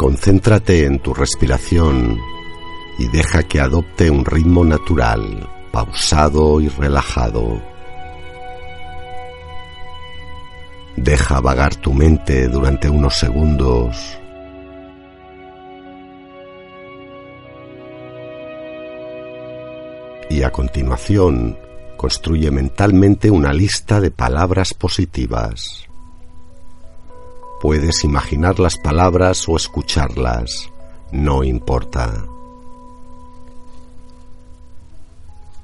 Concéntrate en tu respiración y deja que adopte un ritmo natural, pausado y relajado. Deja vagar tu mente durante unos segundos. Y a continuación, construye mentalmente una lista de palabras positivas. Puedes imaginar las palabras o escucharlas, no importa.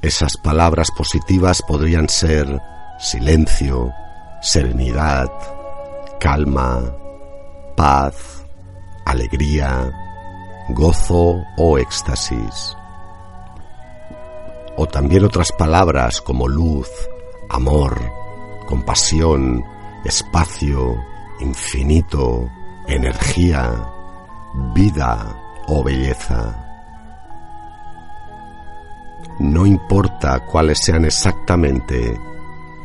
Esas palabras positivas podrían ser silencio, serenidad, calma, paz, alegría, gozo o éxtasis. O también otras palabras como luz, amor, compasión, espacio, infinito, energía, vida o belleza. No importa cuáles sean exactamente,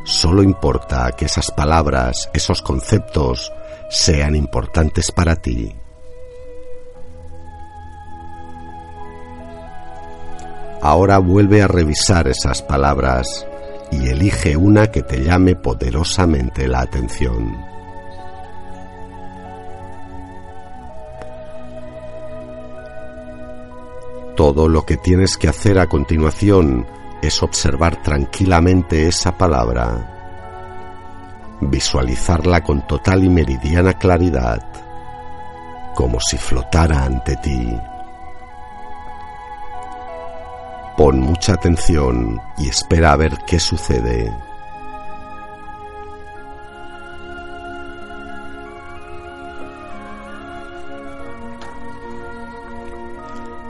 solo importa que esas palabras, esos conceptos, sean importantes para ti. Ahora vuelve a revisar esas palabras y elige una que te llame poderosamente la atención. Todo lo que tienes que hacer a continuación es observar tranquilamente esa palabra, visualizarla con total y meridiana claridad, como si flotara ante ti. Pon mucha atención y espera a ver qué sucede.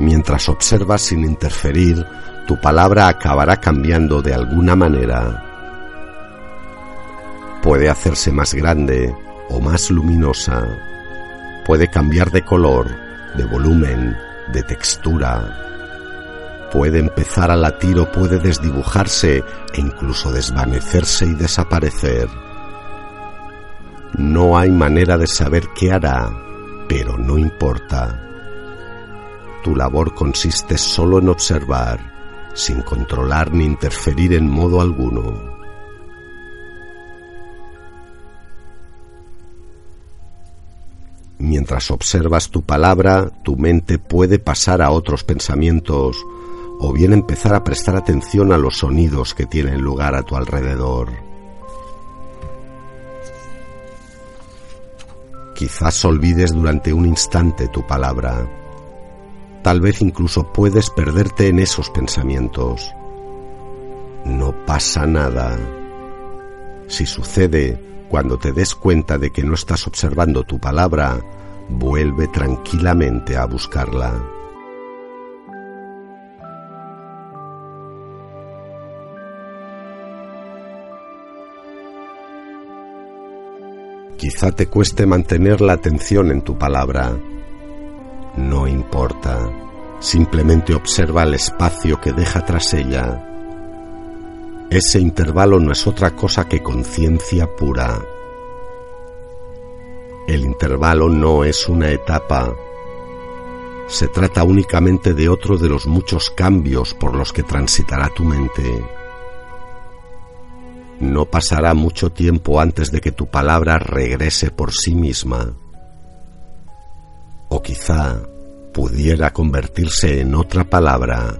Mientras observas sin interferir, tu palabra acabará cambiando de alguna manera. Puede hacerse más grande o más luminosa. Puede cambiar de color, de volumen, de textura. Puede empezar a latir o puede desdibujarse e incluso desvanecerse y desaparecer. No hay manera de saber qué hará, pero no importa. Tu labor consiste solo en observar, sin controlar ni interferir en modo alguno. Mientras observas tu palabra, tu mente puede pasar a otros pensamientos o bien empezar a prestar atención a los sonidos que tienen lugar a tu alrededor. Quizás olvides durante un instante tu palabra Tal vez incluso puedes perderte en esos pensamientos. No pasa nada. Si sucede, cuando te des cuenta de que no estás observando tu palabra, vuelve tranquilamente a buscarla. Quizá te cueste mantener la atención en tu palabra, no importa, simplemente observa el espacio que deja tras ella. Ese intervalo no es otra cosa que conciencia pura. El intervalo no es una etapa. Se trata únicamente de otro de los muchos cambios por los que transitará tu mente. No pasará mucho tiempo antes de que tu palabra regrese por sí misma o quizá pudiera convertirse en otra palabra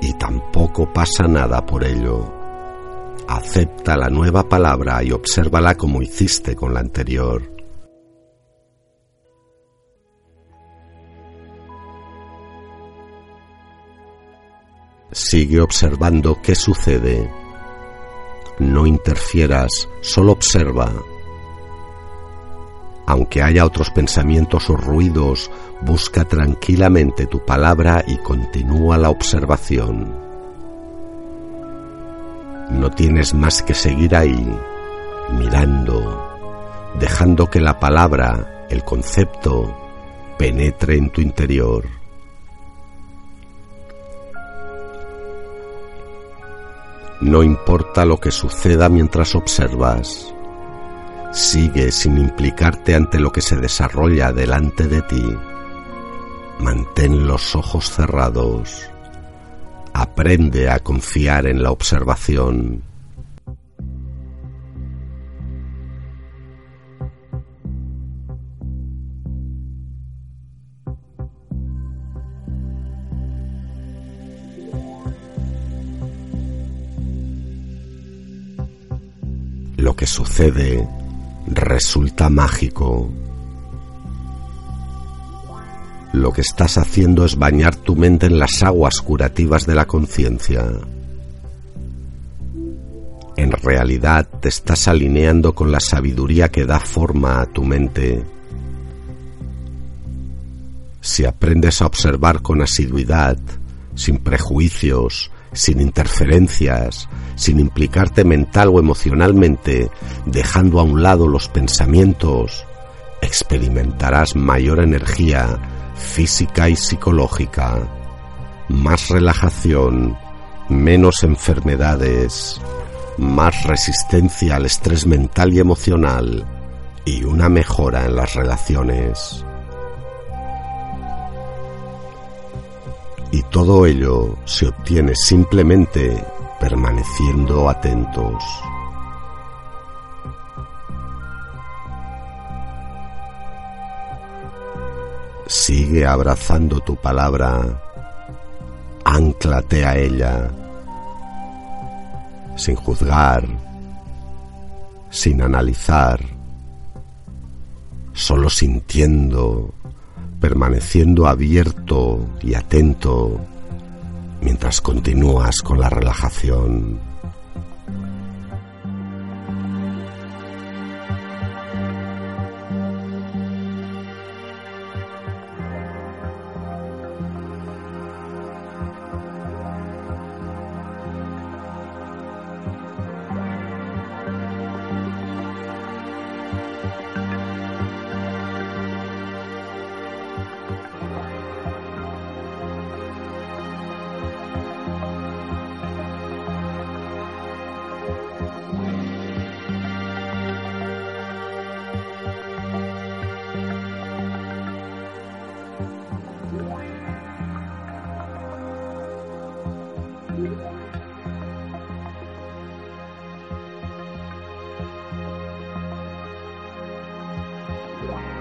y tampoco pasa nada por ello. Acepta la nueva palabra y obsérvala como hiciste con la anterior. Sigue observando qué sucede. No interfieras, solo observa aunque haya otros pensamientos o ruidos, busca tranquilamente tu palabra y continúa la observación. No tienes más que seguir ahí, mirando, dejando que la palabra, el concepto, penetre en tu interior. No importa lo que suceda mientras observas Sigue sin implicarte ante lo que se desarrolla delante de ti. Mantén los ojos cerrados. Aprende a confiar en la observación. Lo que sucede resulta mágico. Lo que estás haciendo es bañar tu mente en las aguas curativas de la conciencia. En realidad te estás alineando con la sabiduría que da forma a tu mente. Si aprendes a observar con asiduidad, sin prejuicios, sin interferencias, sin implicarte mental o emocionalmente, dejando a un lado los pensamientos, experimentarás mayor energía física y psicológica, más relajación, menos enfermedades, más resistencia al estrés mental y emocional y una mejora en las relaciones. Todo ello se obtiene simplemente permaneciendo atentos. Sigue abrazando tu palabra, anclate a ella, sin juzgar, sin analizar, solo sintiendo, permaneciendo abierto y atento mientras continúas con la relajación. Wow.